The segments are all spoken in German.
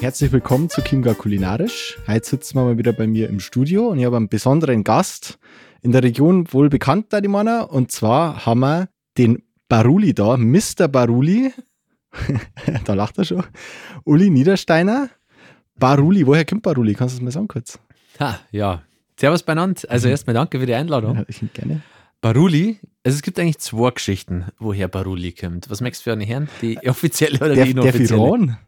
Herzlich willkommen zu Chiemgau Kulinarisch. Heute sitzen wir mal wieder bei mir im Studio und ich habe einen besonderen Gast in der Region wohl bekannt, da die Männer. Und zwar haben wir den Baruli da, Mr. Baruli. da lacht er schon. Uli Niedersteiner. Baruli, woher kommt Baruli? Kannst du das mal sagen kurz? Ha, ja. Servus beieinander. Also Mhm. erstmal danke für die Einladung. Ja, ich gerne. Baruli, also es gibt eigentlich zwei Geschichten, woher Baruli kommt. Was möchtest du für eine Herren? Die offizielle oder Der, die der inoffizielle?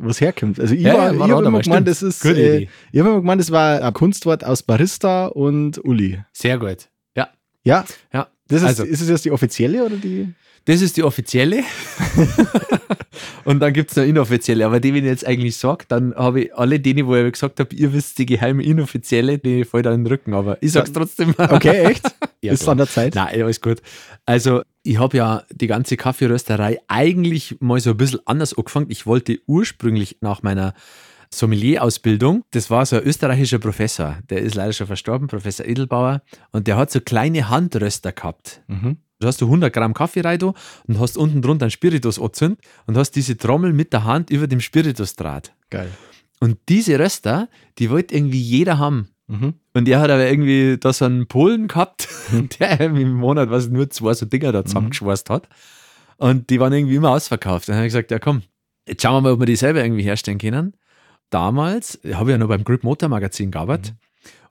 Wo es herkommt. Also ich, Ja, war, ja, ich habe immer gemeint, das ist, äh, ich habe immer gemeint, das war ein Kunstwort aus Barista und Uli. Sehr gut. Ja, Ja, ja. das ist, Also- ist es jetzt die offizielle oder die? Das ist die offizielle. und dann gibt es eine inoffizielle. Aber die, wenn ich jetzt eigentlich sage, dann habe ich alle denen, wo ich gesagt habe, ihr wisst die geheime inoffizielle, die fällt an den Rücken. Aber ich sag's trotzdem. Okay, echt? Ja, ist an der Zeit? Nein, alles gut. Also, ich habe ja die ganze Kaffeerösterei eigentlich mal so ein bisschen anders angefangen. Ich wollte ursprünglich nach meiner Sommelier-Ausbildung, das war so ein österreichischer Professor, der ist leider schon verstorben, Professor Edelbauer, und der hat so kleine Handröster gehabt. Mhm. Du hast du 100 Gramm Kaffee rein und hast unten drunter einen Spiritus angezündet und hast diese Trommel mit der Hand über dem Spiritus draht. Geil. Und diese Röster, die wollte irgendwie jeder haben. Mhm. Und er hat aber irgendwie da so einen Polen gehabt, der irgendwie im Monat was nur zwei so Dinger da zusammengeschweißt hat. Und die waren irgendwie immer ausverkauft. Dann habe ich gesagt, ja komm, jetzt schauen wir mal, ob wir die selber irgendwie herstellen können. Damals habe ich ja noch beim Grip Motor Magazin gearbeitet.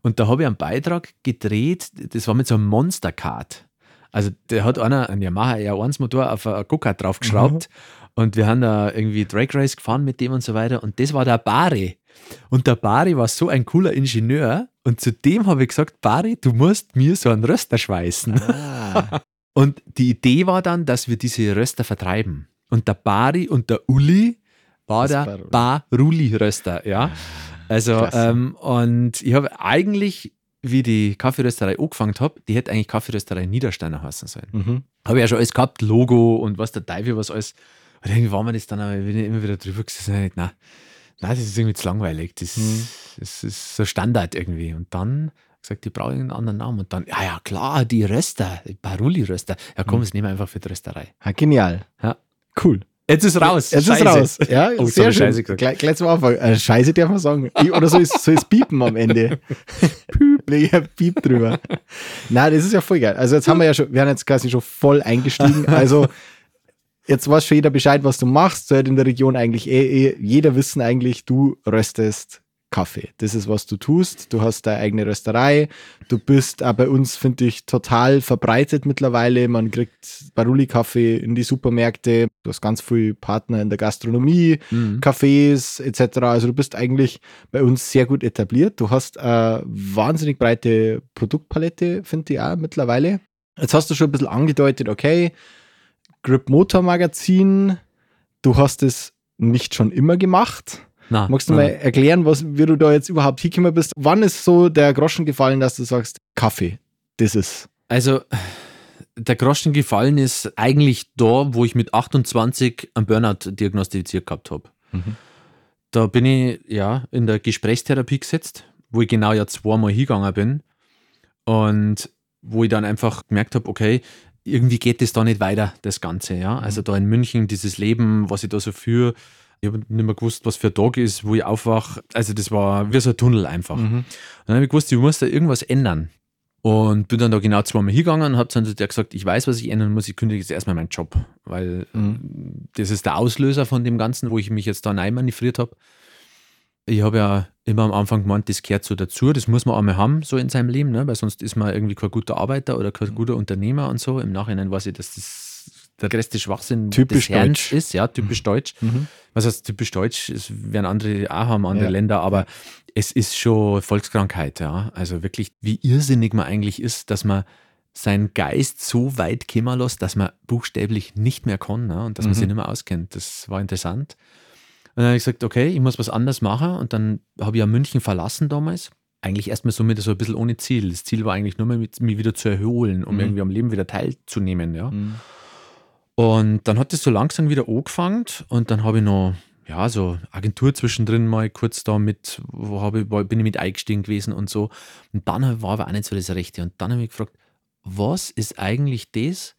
Und da habe ich einen Beitrag gedreht, das war mit so einem Monster Kart. Also der hat einer, ein Yamaha R1 Motor auf ein Go-Kart draufgeschraubt und wir haben da irgendwie Drag Race gefahren mit dem und so weiter und das war der Bari. Und der Bari war so ein cooler Ingenieur und zu dem habe ich gesagt, Bari, du musst mir so einen Röster schweißen. Ah. Und die Idee war dann, dass wir diese Röster vertreiben. Und der Bari und der Uli war Das der Baruli. Baruli-Röster, ja. Also, Klasse. ähm, und ich habe eigentlich, wie die Kaffeerösterei angefangen habe, die hätte eigentlich Kaffeerösterei Niedersteiner heißen sollen. Mhm. Habe ich ja schon alles gehabt, Logo und was der Teufel, was alles. Und irgendwie war mir das dann aber immer wieder drüber gesessen. Nein, nein, das ist irgendwie zu langweilig. Das, Mhm. das ist so Standard irgendwie. Und dann gesagt, die brauchen einen anderen Namen. Und dann, ja, ja, klar, die Röster, die Baruli-Röster. Ja, komm, Mhm. das nehmen wir einfach für die Rösterei. Ah, genial. Ja. Cool. Jetzt ist raus. Jetzt Scheiße. ist raus. Ja, Oh, sehr schön. Gleich, gleich zum Anfang. Äh, Scheiße darf man sagen. Oder soll es, soll es piepen am Ende? Piep, leg ein Piep drüber. Nein, das ist ja voll geil. Also jetzt haben wir ja schon, wir haben jetzt quasi schon voll eingestiegen. Also jetzt weiß schon jeder Bescheid, was du machst. Sollte in der Region eigentlich eh, eh jeder wissen eigentlich, du röstest Kaffee. Das ist, was du tust. Du hast deine eigene Rösterei. Du bist auch bei uns, finde ich, total verbreitet mittlerweile. Man kriegt Baruli-Kaffee in die Supermärkte. Du hast ganz viele Partner in der Gastronomie, Mhm. Cafés etc. Also du bist eigentlich bei uns sehr gut etabliert. Du hast eine wahnsinnig breite Produktpalette, finde ich auch mittlerweile. Jetzt hast du schon ein bisschen angedeutet, okay, Grip Motor Magazin, du hast es nicht schon immer gemacht. Na, Magst du na. mal erklären, was, wie du da jetzt überhaupt hingekommen bist? Wann ist so der Groschen gefallen, dass du sagst, Kaffee, das ist. Also, der Groschen gefallen ist eigentlich da, wo ich mit 28 einen Burnout diagnostiziert gehabt habe. Mhm. Da bin ich ja in der Gesprächstherapie gesetzt, wo ich genau ja zweimal hingegangen bin und wo ich dann einfach gemerkt habe, okay, irgendwie geht es da nicht weiter, das Ganze. Ja? Also da in München, dieses Leben, was ich da so führe, ich habe nicht mehr gewusst, was für ein Tag ist, wo ich aufwache. Also das war wie so ein Tunnel einfach. Mhm. Dann habe ich gewusst, ich muss da irgendwas ändern. Und bin dann da genau zweimal hingegangen und habe dann zu der gesagt, ich weiß, was ich ändern muss, ich kündige jetzt erstmal meinen Job, weil Mhm. das ist der Auslöser von dem Ganzen, wo ich mich jetzt da manövriert habe. Ich habe ja immer am Anfang gemeint, das gehört so dazu, das muss man einmal haben, so in seinem Leben, ne? weil sonst ist man irgendwie kein guter Arbeiter oder kein guter Unternehmer und so. Im Nachhinein weiß ich, dass das der größte Schwachsinn Typisch des Herrn deutsch. ist, ja, typisch deutsch. Mhm. Was heißt typisch deutsch? Es werden andere auch haben, andere Ja. Länder, aber es ist schon Volkskrankheit, ja. Also wirklich, wie irrsinnig man eigentlich ist, dass man seinen Geist so weit kommen lässt, dass man buchstäblich nicht mehr kann ne? und dass man Mhm. sich nicht mehr auskennt. Das war interessant. dann habe ich gesagt, okay, ich muss was anderes machen. Und dann habe ich ja München verlassen damals. Eigentlich erstmal so mit so ein bisschen ohne Ziel. Das Ziel war eigentlich nur mal, mich wieder zu erholen, um Mhm. irgendwie am Leben wieder teilzunehmen. Ja. Mhm. Und dann hat es so langsam wieder angefangen und dann habe ich noch, ja, so Agentur zwischendrin mal kurz da mit, wo habe ich, bin ich mit eingestiegen gewesen und so. Und dann war aber auch nicht so das Rechte. Und dann habe ich gefragt, was ist eigentlich das,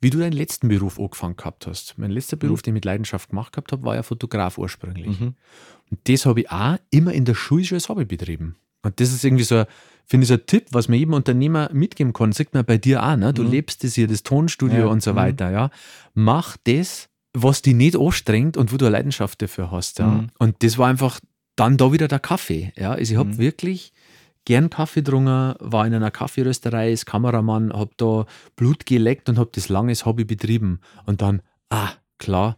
wie du deinen letzten Beruf angefangen gehabt hast? Mein letzter Beruf, den ich mit Leidenschaft gemacht gehabt habe, war ja Fotograf ursprünglich. Mhm. Und das habe ich auch immer in der Schule schon als Hobby betrieben. Und das ist irgendwie so, finde ich, so ein Tipp, was man jedem Unternehmer mitgeben kann. Sieht man bei dir auch, ne? Du Mhm. lebst das hier, das Tonstudio Ja, und so mhm. weiter, ja. Mach das, was dich nicht anstrengt und wo du eine Leidenschaft dafür hast, ja. Mhm. Und das war einfach dann da wieder der Kaffee, ja. Also ich habe Mhm. wirklich gern Kaffee getrunken, war in einer Kaffeerösterei als Kameramann, habe da Blut geleckt und habe das langes Hobby betrieben. Und dann, ah, klar,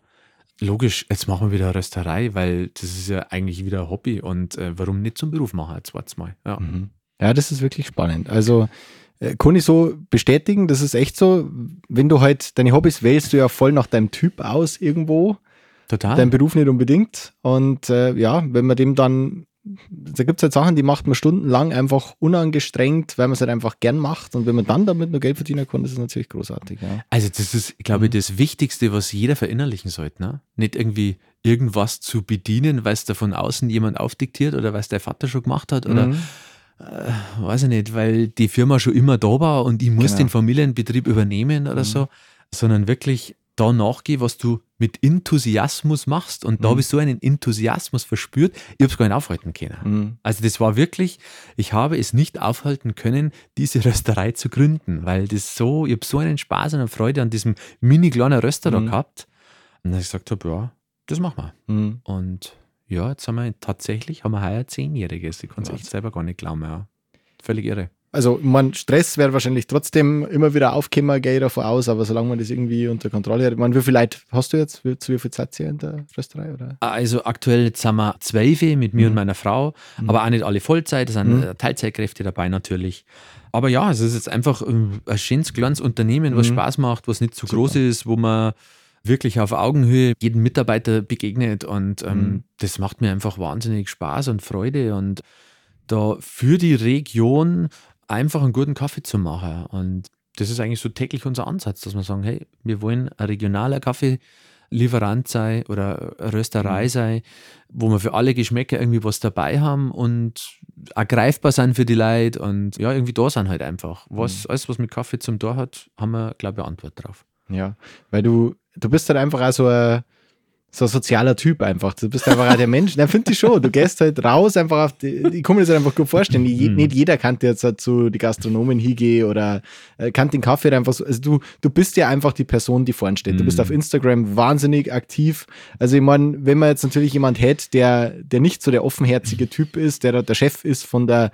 logisch, jetzt machen wir wieder Rösterei, weil das ist ja eigentlich wieder ein Hobby und äh, warum nicht zum Beruf machen, jetzt war's mal. Ja. Mhm. Ja, das ist wirklich spannend. Also äh, kann ich so bestätigen, das ist echt so, wenn du halt deine Hobbys wählst, du ja voll nach deinem Typ aus irgendwo, Total. dein Beruf nicht unbedingt. Und äh, ja, wenn man dem dann, da gibt es halt Sachen, die macht man stundenlang einfach unangestrengt, weil man es halt einfach gern macht. Und wenn man dann damit nur Geld verdienen kann, das ist natürlich großartig. Ja. Also das ist, glaube ich, das Wichtigste, was jeder verinnerlichen sollte. Ne? Nicht irgendwie irgendwas zu bedienen, weil es da von außen jemand aufdiktiert oder weil es der Vater schon gemacht hat oder Mhm. weiß ich nicht, weil die Firma schon immer da war und ich muss Genau. den Familienbetrieb übernehmen oder Mhm. so, sondern wirklich da nachgehen, was du mit Enthusiasmus machst. Und da Mhm. habe ich so einen Enthusiasmus verspürt, ich habe es gar nicht aufhalten können. Mhm. Also das war wirklich, ich habe es nicht aufhalten können, diese Rösterei zu gründen, weil das so, ich habe so einen Spaß und eine Freude an diesem mini kleinen Röster da Mhm. gehabt. Und dass ich gesagt habe, ja, das machen wir. Mhm. Und ja, jetzt haben wir tatsächlich, haben wir heuer Zehnjähriges. Ich kann es echt selber gar nicht glauben, ja. Völlig irre. Also, man, Stress wäre wahrscheinlich trotzdem immer wieder aufkommen, gehe ich davon aus, aber solange man das irgendwie unter Kontrolle hat. Ich meine, wie viel Leute hast du jetzt? Wie, zu wie viel Zeit in der Rösterei? Oder? Also aktuell jetzt sind wir zwölf mit mir Mhm. und meiner Frau, Mhm. aber auch nicht alle Vollzeit, es sind Mhm. äh, Teilzeitkräfte dabei natürlich. Aber ja, es ist jetzt einfach ähm, ein schönes kleines Unternehmen, was Mhm. Spaß macht, was nicht zu Super. groß ist, wo man wirklich auf Augenhöhe jeden Mitarbeiter begegnet und ähm, Mhm. das macht mir einfach wahnsinnig Spaß und Freude und da für die Region einfach einen guten Kaffee zu machen und das ist eigentlich so täglich unser Ansatz, dass wir sagen, hey, wir wollen ein regionaler Kaffeelieferant sein oder Rösterei Mhm. sein, wo wir für alle Geschmäcker irgendwie was dabei haben und auch greifbar sein für die Leute und ja, irgendwie da sind halt einfach. Was, Mhm. Alles, was mit Kaffee zum Tor hat, haben wir, glaube ich, eine Antwort drauf. Ja, weil du, du bist halt einfach auch so ein, so ein sozialer Typ einfach. Du bist einfach der Mensch. Na, finde ich schon. Du gehst halt raus einfach auf die, ich kann mir das halt einfach gut vorstellen. Je, Mhm. Nicht jeder kann jetzt halt zu die Gastronomen hingehen oder äh, kann den Kaffee einfach so. Also du, du bist ja einfach die Person, die vorne steht. Du bist Mhm. auf Instagram wahnsinnig aktiv. Also ich meine, wenn man jetzt natürlich jemand hätte, der, der nicht so der offenherzige Typ ist, der der Chef ist von der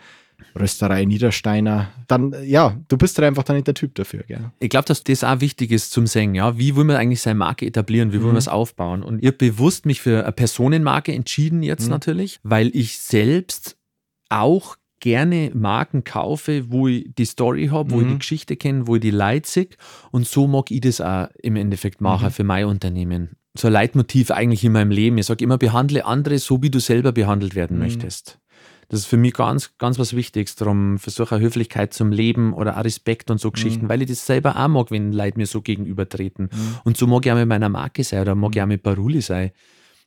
Rösterei Niedersteiner, dann ja, du bist halt einfach dann nicht der Typ dafür, gell? Ich glaube, dass das auch wichtig ist zum Singen. Ja? Wie will man eigentlich seine Marke etablieren? Wie will Mhm. man es aufbauen? Und ich habe bewusst mich für eine Personenmarke entschieden jetzt Mhm. natürlich, weil ich selbst auch gerne Marken kaufe, wo ich die Story habe, wo ich Mhm. die Geschichte kenne, wo ich die Leute sehe. Und so mag ich das auch im Endeffekt machen Mhm. für mein Unternehmen. So ein Leitmotiv eigentlich in meinem Leben. Ich sage immer, behandle andere so, wie du selber behandelt werden Mhm. möchtest. Das ist für mich ganz, ganz was Wichtiges. Darum versuche ich Höflichkeit zum Leben oder auch Respekt und so Geschichten, weil ich das selber auch mag, wenn Leute mir so gegenübertreten. Und so mag ich auch mit meiner Marke sein oder mag ich auch mit Baruli sein.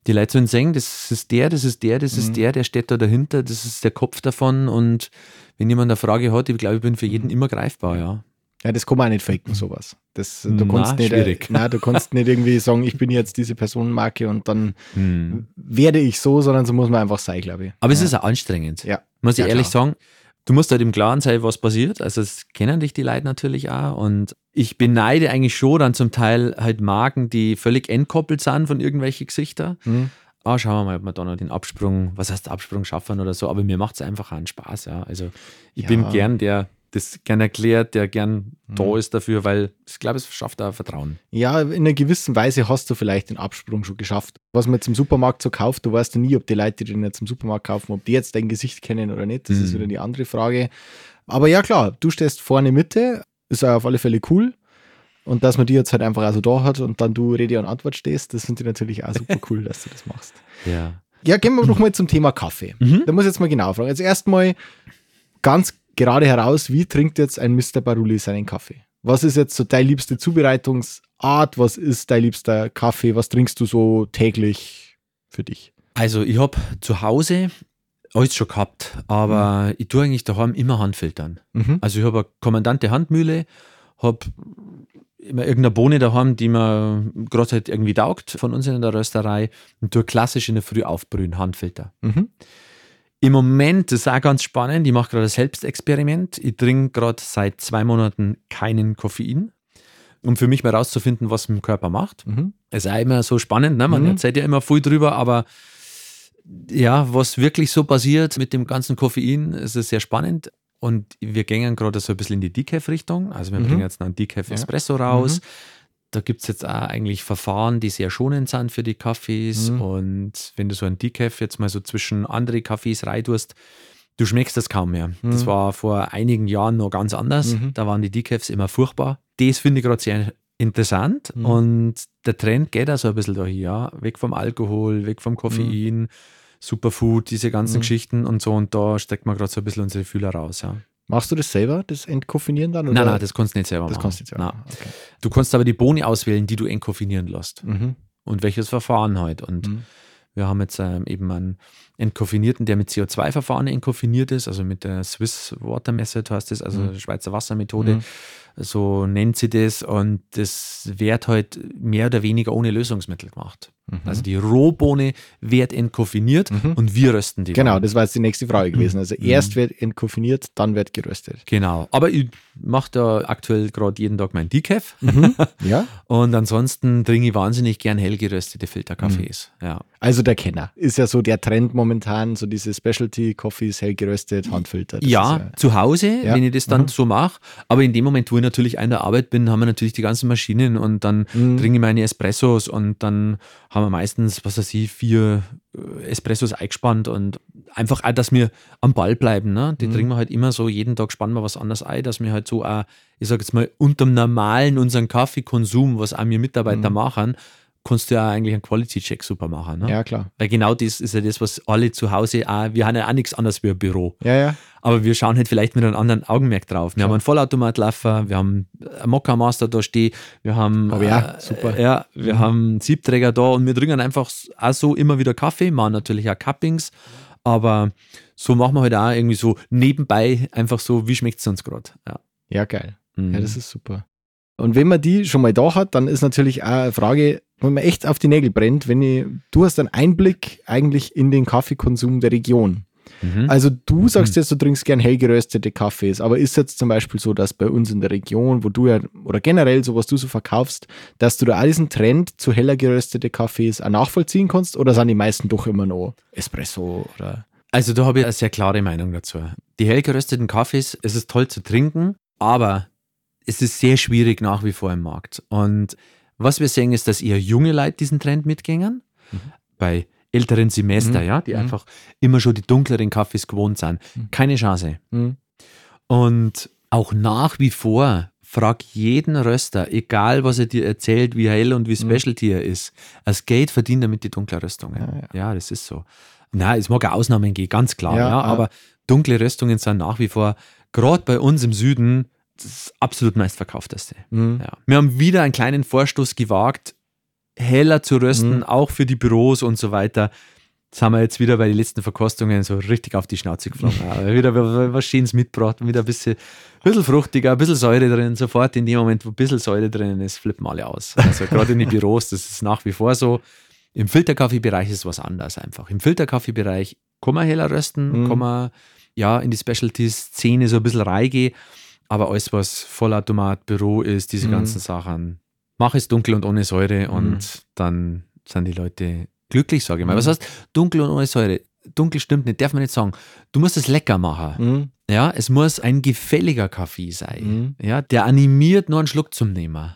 Die Leute sollen sehen, das ist der, das ist der, das Mhm. ist der, der steht da dahinter, das ist der Kopf davon. Und wenn jemand eine Frage hat, ich glaube, ich bin für Mhm. jeden immer greifbar, ja. Ja, das kann man auch nicht faken, sowas. Das, du Na, kannst nicht, äh, schwierig. na, du kannst nicht irgendwie sagen, ich bin jetzt diese Personenmarke und dann Hm. werde ich so, sondern so muss man einfach sein, glaube ich. Aber es ja. ist auch anstrengend. Ja. Muss ich Ja, ehrlich klar. sagen, du musst halt im Klaren sein, was passiert. Also es kennen dich die Leute natürlich auch. Und ich beneide eigentlich schon dann zum Teil halt Marken, die völlig entkoppelt sind von irgendwelchen Gesichtern. Hm. Ah, schauen wir mal, ob wir da noch den Absprung, was heißt Absprung schaffen oder so. Aber mir macht es einfach einen Spaß, ja. Also ich bin gern der, das gern erklärt, der gern Mhm. da ist dafür, weil ich glaube, es schafft auch Vertrauen. Ja, in einer gewissen Weise hast du vielleicht den Absprung schon geschafft. Was man jetzt im Supermarkt so kauft, du weißt ja nie, ob die Leute, die den jetzt im Supermarkt kaufen, ob die jetzt dein Gesicht kennen oder nicht. Das ist Mhm. wieder die andere Frage. Aber ja, klar, du stehst vorne Mitte, ist auf alle Fälle cool. Und dass man die jetzt halt einfach also da hat und dann du Rede und Antwort stehst, das finde ich natürlich auch super cool, dass du das machst. Ja. Ja, gehen wir noch mal zum Thema Kaffee. Mhm. Da muss ich jetzt mal genau fragen. Also erstmal ganz gerade heraus, wie trinkt jetzt ein Mr. Baruli seinen Kaffee? Was ist jetzt so deine liebste Zubereitungsart? Was ist dein liebster Kaffee? Was trinkst du so täglich für dich? Also ich habe zu Hause alles schon gehabt, aber ich tue eigentlich daheim immer Handfiltern. Mhm. Also ich habe eine kommandante Handmühle, habe immer irgendeine Bohne daheim, die mir gerade halt irgendwie taugt von uns in der Rösterei und tue klassisch in der Früh aufbrühen, Handfilter. Mhm. Im Moment, das ist auch ganz spannend, ich mache gerade ein Selbstexperiment. Ich trinke gerade seit zwei Monaten keinen Koffein, um für mich mal rauszufinden, was mein Körper macht. Mhm. Es ist auch immer so spannend, ne? man Mhm. erzählt ja immer viel drüber, aber ja, was wirklich so passiert mit dem ganzen Koffein, ist es sehr spannend. Und wir gehen gerade so ein bisschen in die Decaf-Richtung. Also wir Mhm. bringen jetzt noch einen Decaf Ja. Espresso raus. Mhm. Da gibt es jetzt auch eigentlich Verfahren, die sehr schonend sind für die Kaffees. Mhm. Und wenn du so einen Decaf jetzt mal so zwischen andere Kaffees reintust, du schmeckst das kaum mehr. Das Mhm. war vor einigen Jahren noch ganz anders. Mhm. Da waren die Decafs immer furchtbar. Das finde ich gerade sehr interessant. Mhm. Und der Trend geht auch so ein bisschen dahin, ja. Weg vom Alkohol, weg vom Koffein, Superfood, diese ganzen Mhm. Geschichten und so. Und da steckt man gerade so ein bisschen unsere Fühler raus, ja. Machst du das selber, das Entkoffinieren dann? Nein, oder? nein, das kannst du nicht selber das machen. kannst du jetzt ja. Nein. Okay. Du kannst aber die Bohne auswählen, die du entkoffinieren lässt. Mhm. Und welches Verfahren halt. Und Mhm. wir haben jetzt ähm, eben einen entkoffinierten, der mit CO2-Verfahren entkoffiniert ist, also mit der Swiss Water Method heißt das, also Mhm. Schweizer Wassermethode. Mhm. So nennt sie das. Und das wird halt mehr oder weniger ohne Lösungsmittel gemacht. Mhm. Also die Rohbohne wird entkoffiniert Mhm. und wir rösten die. Genau, dann. das war jetzt die nächste Frage gewesen. Also Mhm. erst wird entkoffiniert, dann wird geröstet. Genau. Aber ich mache da aktuell gerade jeden Tag mein Decaf. Ja, Und ansonsten trinke ich wahnsinnig gern hell geröstete Filterkaffees. Mhm. Ja. also der Kenner. Ist ja so der Trend momentan, so diese Specialty-Coffees, hell geröstet, Handfilter. Das Ja, ist zu Hause, Ja. wenn ich das dann Mhm. so mache. Aber in dem Moment, wo ich natürlich an der Arbeit bin, haben wir natürlich die ganzen Maschinen und dann Mhm. trinke ich meine Espressos und dann haben wir meistens, was weiß ich, vier äh, Espressos eingespannt und einfach auch, dass wir am Ball bleiben. Ne? Die Mhm. trinken wir halt immer so, jeden Tag spannen wir was anderes ein, dass wir halt so auch, ich sage jetzt mal, unterm normalen, unseren Kaffeekonsum, was auch wir Mitarbeiter Mhm. machen, kannst du ja eigentlich einen Quality-Check super machen. Ne? ja klar. Weil genau das ist ja das, was alle zu Hause auch, wir haben ja auch nichts anderes wie ein Büro. Ja, ja. Aber wir schauen halt vielleicht mit einem anderen Augenmerk drauf. Wir Klar. haben einen Vollautomatlaffer, wir haben einen Mokka Master da stehen, wir haben, Aber ja, äh, super. Ja, wir Mhm. haben einen Siebträger da und wir trinken einfach auch so immer wieder Kaffee, machen natürlich auch Cuppings, aber so machen wir halt auch irgendwie so nebenbei einfach so, wie schmeckt es uns gerade. Ja. Ja, geil. Mhm. Ja, das ist super. Und wenn man die schon mal da hat, dann ist natürlich auch eine Frage, wenn man echt auf die Nägel brennt, wenn ich, du hast einen Einblick eigentlich in den Kaffeekonsum der Region. Mhm. Also du sagst jetzt, du trinkst gern hell geröstete Kaffees, aber ist jetzt zum Beispiel so, dass bei uns in der Region, wo du ja, oder generell so, was du so verkaufst, dass du da auch diesen Trend zu heller geröstete Kaffees auch nachvollziehen kannst oder sind die meisten doch immer noch Espresso oder? Also da habe ich eine sehr klare Meinung dazu. Die hell gerösteten Kaffees, es ist toll zu trinken, aber es ist sehr schwierig nach wie vor im Markt. Und was wir sehen, ist, dass eher junge Leute diesen Trend mitgehen. Bei älteren Semester, Mhm. ja, die Mhm. einfach immer schon die dunkleren Kaffees gewohnt sind. Mhm. Keine Chance. Hm? Und auch nach wie vor frag jeden Röster, egal was er dir erzählt, wie hell und wie Mhm. Specialty er ist. Das Geld verdient er mit die dunklen Röstungen. Ja, Ja, das ist so. Na, es mag auch Ausnahmen geben, ganz klar. Ja, Ja, ja. aber dunkle Röstungen sind nach wie vor, gerade bei uns im Süden, das absolut meistverkaufteste. Hm? Ja. Wir haben wieder einen kleinen Vorstoß gewagt, heller zu rösten, Mhm. auch für die Büros und so weiter. Das haben wir jetzt wieder bei den letzten Verkostungen so richtig auf die Schnauze geflogen. Ja, wieder was Schönes mitgebracht, wieder ein bisschen, bisschen fruchtiger, ein bisschen Säure drin. Sofort in dem Moment, wo ein bisschen Säure drin ist, flippen alle aus. Also gerade in den Büros, das ist nach wie vor so. Im Filterkaffeebereich ist was anderes einfach. Im Filterkaffeebereich kann man heller rösten, Mhm. kann man ja in die Specialty-Szene so ein bisschen reingehen, aber alles, was Vollautomat, Büro ist, diese Mhm. ganzen Sachen, mach es dunkel und ohne Säure Mhm. und dann sind die Leute glücklich, sage ich mal. Was Mhm. heißt dunkel und ohne Säure? Dunkel stimmt nicht, darf man nicht sagen. Du musst es lecker machen. Hm? Ja, es muss ein gefälliger Kaffee sein. Mhm. Ja, der animiert, noch einen Schluck zum Nehmen.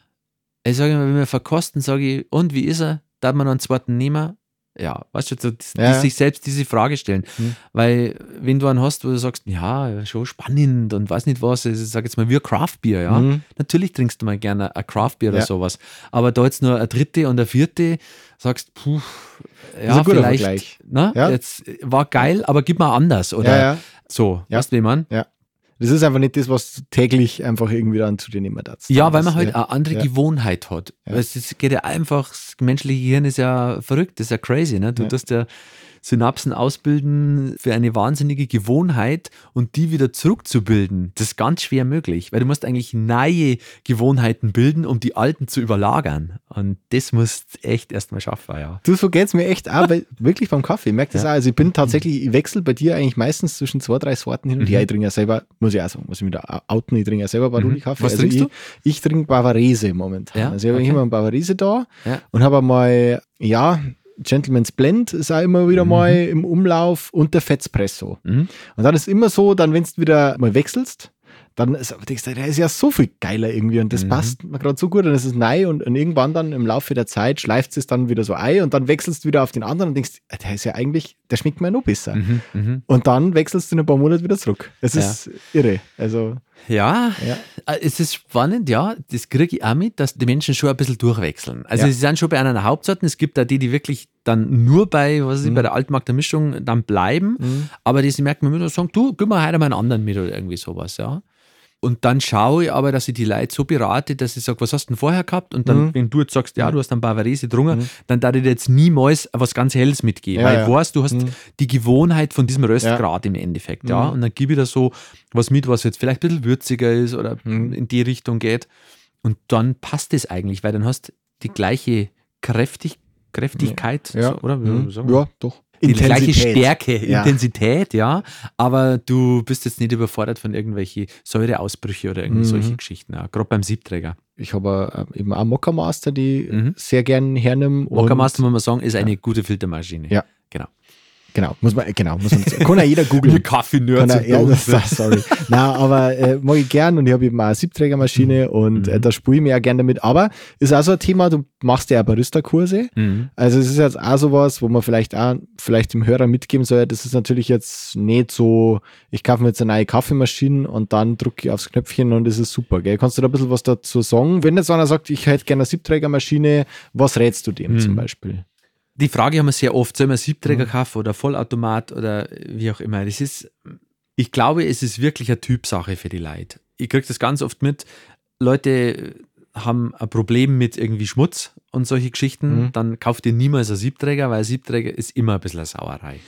Ich sage immer, wenn wir verkosten, sage ich, und wie ist er? Darf man noch einen zweiten nehmen? Ja, weißt du, so, die, Ja. sich selbst diese Frage stellen. Hm. Weil, wenn du einen hast, wo du sagst, ja, schon spannend und weiß nicht was, ich sag jetzt mal, wie ein Craftbier, ja. Mhm. Natürlich trinkst du mal gerne ein Craftbier oder Ja. sowas. Aber da jetzt nur eine dritte und eine vierte, sagst, puh, ein ja, vielleicht, na, Ja. jetzt war geil, aber gib mal anders oder Ja, ja. so. Ja. Weißt du, wie man? Das ist einfach nicht das, was du täglich einfach irgendwie dann zu dir nehmen darfst. Ja, weil man halt ja. eine andere Ja. Gewohnheit hat. Ja. Weil Es geht ja einfach, das menschliche Gehirn ist ja verrückt, das ist ja crazy. Ne? Du Ja. tust ja Synapsen ausbilden für eine wahnsinnige Gewohnheit und die wieder zurückzubilden, das ist ganz schwer möglich, weil du musst eigentlich neue Gewohnheiten bilden, um die alten zu überlagern. Und das musst du echt erstmal schaffen, ja. Du, so geht's mir echt auch, weil, wirklich beim Kaffee. Ich merke das Ja. auch. Also ich bin tatsächlich, ich wechsle bei dir eigentlich meistens zwischen zwei, drei Sorten hin und her. Mhm. Ich trinke ja selber, muss ich auch sagen, muss ich wieder outen, ich trinke ja selber Baruni-Kaffee. Was also trinkst ich, du? Ich trinke Bavarese momentan. Ja, Also ich habe okay. immer einen Bavarese da Ja. und habe einmal, ja, Gentleman's Blend ist auch immer wieder Mhm. mal im Umlauf und der Fetzpresso. Mhm. Und dann ist immer so, dann wenn du wieder mal wechselst, dann ist, denkst du, der ist ja so viel geiler irgendwie und das Mhm. passt mir gerade so gut und es ist neu und, und irgendwann dann im Laufe der Zeit schleift es dann wieder so ein und dann wechselst du wieder auf den anderen und denkst, äh, der ist ja eigentlich, der schmeckt mir noch besser. Mhm. Mhm. Und dann wechselst du in ein paar Monate wieder zurück. Es Ja. ist irre. Also, Ja, ja. Äh, Es ist spannend, ja, das kriege ich auch mit, dass die Menschen schon ein bisschen durchwechseln. Also Ja. sie sind schon bei einer Hauptsorten, es gibt da die, die wirklich dann nur bei, was weiß ich, Mhm. bei der Altmarkter Mischung dann bleiben, Mhm. aber die merken mir wieder sagen, du, gib mal heute mal einen anderen mit oder irgendwie sowas, ja. Und dann schaue ich aber, dass ich die Leute so berate, dass ich sage, was hast du denn vorher gehabt? Und dann, Mhm. wenn du jetzt sagst, ja, du hast dann Bavarese drungen, Mhm. dann darf ich dir jetzt niemals was ganz Helles mitgeben. Ja, weil ja. ich weiß, du hast Mhm. die Gewohnheit von diesem Röstgrad im Endeffekt, ja. Mhm. Und dann gebe ich da so was mit, was jetzt vielleicht ein bisschen würziger ist oder Mhm. in die Richtung geht. Und dann passt es eigentlich, weil dann hast du die gleiche Kräftig Kräftigkeit, Ja. so, oder? Wie Mhm. sagen wir? ja, doch. Die gleiche Stärke, Ja. Intensität, ja. Aber du bist jetzt nicht überfordert von irgendwelchen Säureausbrüche oder irgendwie Mhm. solche Geschichten. Ja. Gerade beim Siebträger. Ich habe äh, eben auch Mokka Master, die Mhm. sehr gern hernehme. Walker und- Master, muss man sagen, ist eine gute Filtermaschine. Ja. Genau. Genau, muss man, genau, muss man, kann ja jeder googeln. Er, ja, das, das, sorry. Na, aber äh, mag ich gern und ich habe eben auch eine Siebträgermaschine und äh, Mhm. da spiele ich mir auch gerne damit. Aber ist auch so ein Thema, du machst ja auch Barista-Kurse. Mhm. Also es ist jetzt auch sowas, wo man vielleicht auch vielleicht dem Hörer mitgeben soll, das ist natürlich jetzt nicht so, ich kaufe mir jetzt eine neue Kaffeemaschine und dann drücke ich aufs Knöpfchen und es ist super, gell? Kannst du da ein bisschen was dazu sagen? Wenn jetzt einer sagt, ich hätte gerne eine Siebträgermaschine, was rätst du dem Mhm. zum Beispiel? Die Frage haben wir sehr oft, soll man Siebträger kaufen oder Vollautomat oder wie auch immer. Das ist, ich glaube, es ist wirklich eine Typsache für die Leute. Ich kriege das ganz oft mit. Leute haben ein Problem mit irgendwie Schmutz und solche Geschichten, Mhm. dann kauft ihr niemals einen Siebträger, weil ein Siebträger ist immer ein bisschen eine Sauerei.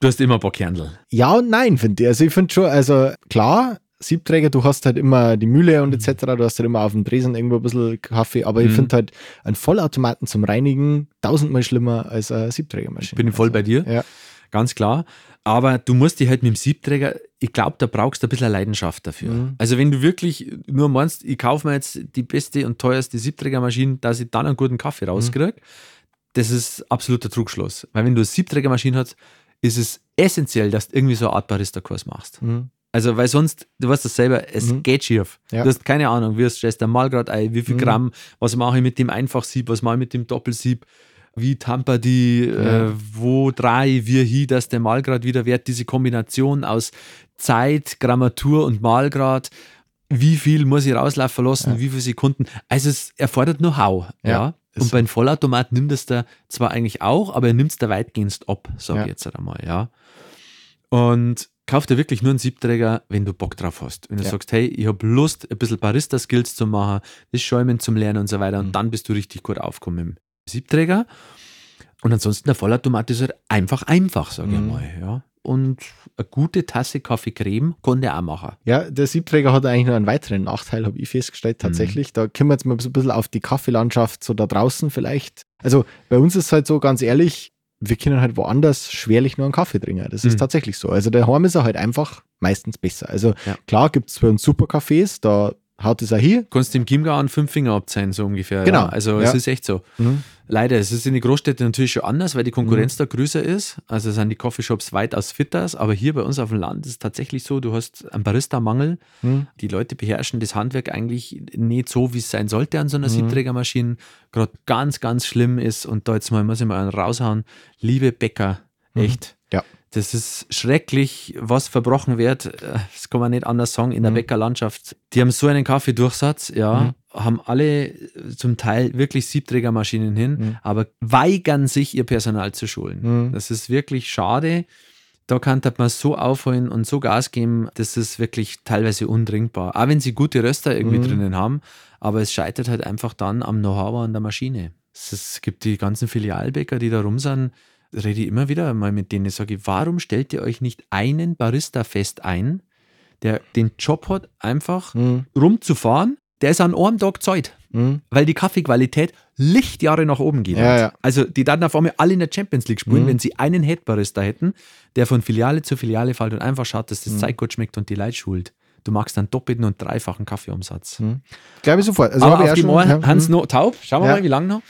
Du hast immer ein paar Kernel. Ja und nein, finde ich. Also ich finde schon, also klar, Siebträger, du hast halt immer die Mühle und etc., du hast halt immer auf dem Tresen irgendwo ein bisschen Kaffee, aber ich Mhm. finde halt einen Vollautomaten zum Reinigen tausendmal schlimmer als eine Siebträgermaschine. Bin voll also, bei dir. Ja. Ganz klar. Aber du musst dich halt mit dem Siebträger, ich glaube, da brauchst du ein bisschen Leidenschaft dafür. Mhm. Also wenn du wirklich nur meinst, ich kaufe mir jetzt die beste und teuerste Siebträgermaschine, dass ich dann einen guten Kaffee Mhm. rauskriege, das ist absoluter Trugschluss. Weil wenn du eine Siebträgermaschine hast, ist es essentiell, dass du irgendwie so eine Art Barista-Kurs machst. Mhm. Also, weil sonst, du weißt das selber, es Mhm. geht schief. Ja. Du hast keine Ahnung, wie stellst du ein Malgrad ein, wie viel Mhm. Gramm, was mache ich mit dem Einfachsieb, was mache ich mit dem Doppelsieb, wie tamper die, Ja. äh, wo drehe wir hin, dass der Malgrad wieder wird, diese Kombination aus Zeit, Grammatur und Malgrad, wie viel muss ich rauslaufen lassen, Ja. wie viele Sekunden. Also es erfordert Know-how. Ja. Und beim Vollautomat nimmt es da zwar eigentlich auch, aber er nimmt es da weitgehend ab, sage ich jetzt einmal, ja. Und kauf dir wirklich nur einen Siebträger, wenn du Bock drauf hast. Wenn du Ja. sagst, hey, ich habe Lust, ein bisschen Barista-Skills zu machen, das Schäumen zum Lernen und so weiter. Und Mhm. dann bist du richtig gut aufgekommen im Siebträger. Und ansonsten der Vollautomat ist halt einfach einfach, sage ich Mhm. mal. Ja. Und eine gute Tasse Kaffee Creme kann der auch machen. Ja, der Siebträger hat eigentlich noch einen weiteren Nachteil, habe ich festgestellt, Mhm. tatsächlich. Da kommen wir jetzt mal so ein bisschen auf die Kaffeelandschaft so da draußen vielleicht. Also bei uns ist es halt so, ganz ehrlich, wir können halt woanders schwerlich nur einen Kaffee trinken. Das ist Mhm. tatsächlich so. Also der Heim ist er halt einfach meistens besser. Also Ja. klar gibt es bei uns super Cafés, da haut es auch hier. Kannst im Chiemgau an fünf Finger abzählen, so ungefähr. Genau. Ja. Also Ja. es ist echt so. Mhm. Leider, es ist in den Großstädten natürlich schon anders, weil die Konkurrenz da größer ist. Also sind die Coffeeshops weitaus fitter. Aber hier bei uns auf dem Land ist es tatsächlich so, du hast einen Barista-Mangel. Mhm. Die Leute beherrschen das Handwerk eigentlich nicht so, wie es sein sollte an so einer Mhm. Siebträgermaschine. Gerade ganz, ganz schlimm ist. Und da jetzt mal muss ich mal einen raushauen. Liebe Bäcker, echt. Mhm. Ja. Das ist schrecklich, was verbrochen wird. Das kann man nicht anders sagen in der Mhm. Bäckerlandschaft. Die haben so einen Kaffeedurchsatz, ja, haben alle zum Teil wirklich Siebträgermaschinen hin, Mhm. aber weigern sich, ihr Personal zu schulen. Mhm. Das ist wirklich schade. Da kann man so aufholen und so Gas geben, das ist wirklich teilweise undringbar. Auch wenn sie gute Röster irgendwie Mhm. drinnen haben, aber es scheitert halt einfach dann am Know-how an der Maschine. Es gibt die ganzen Filialbäcker, die da rum sind, rede ich immer wieder mal mit denen, sage ich, warum stellt ihr euch nicht einen Barista fest ein, der den Job hat, einfach Mhm. rumzufahren, der ist an einem Tag Zeit, Mhm. weil die Kaffeequalität Lichtjahre nach oben geht. Ja, ja. Also die dann auf einmal alle in der Champions League spielen, Mhm. wenn sie einen Head-Barista hätten, der von Filiale zu Filiale fällt und einfach schaut, dass das Mhm. Zeug gut schmeckt und die Leute schult. Du magst dann doppelten und dreifachen Kaffeeumsatz. Glaube ich sofort. Also Aber habe ich auch schon, ja, Hans mhm. noch taub. Schauen wir Ja. mal, wie lange noch.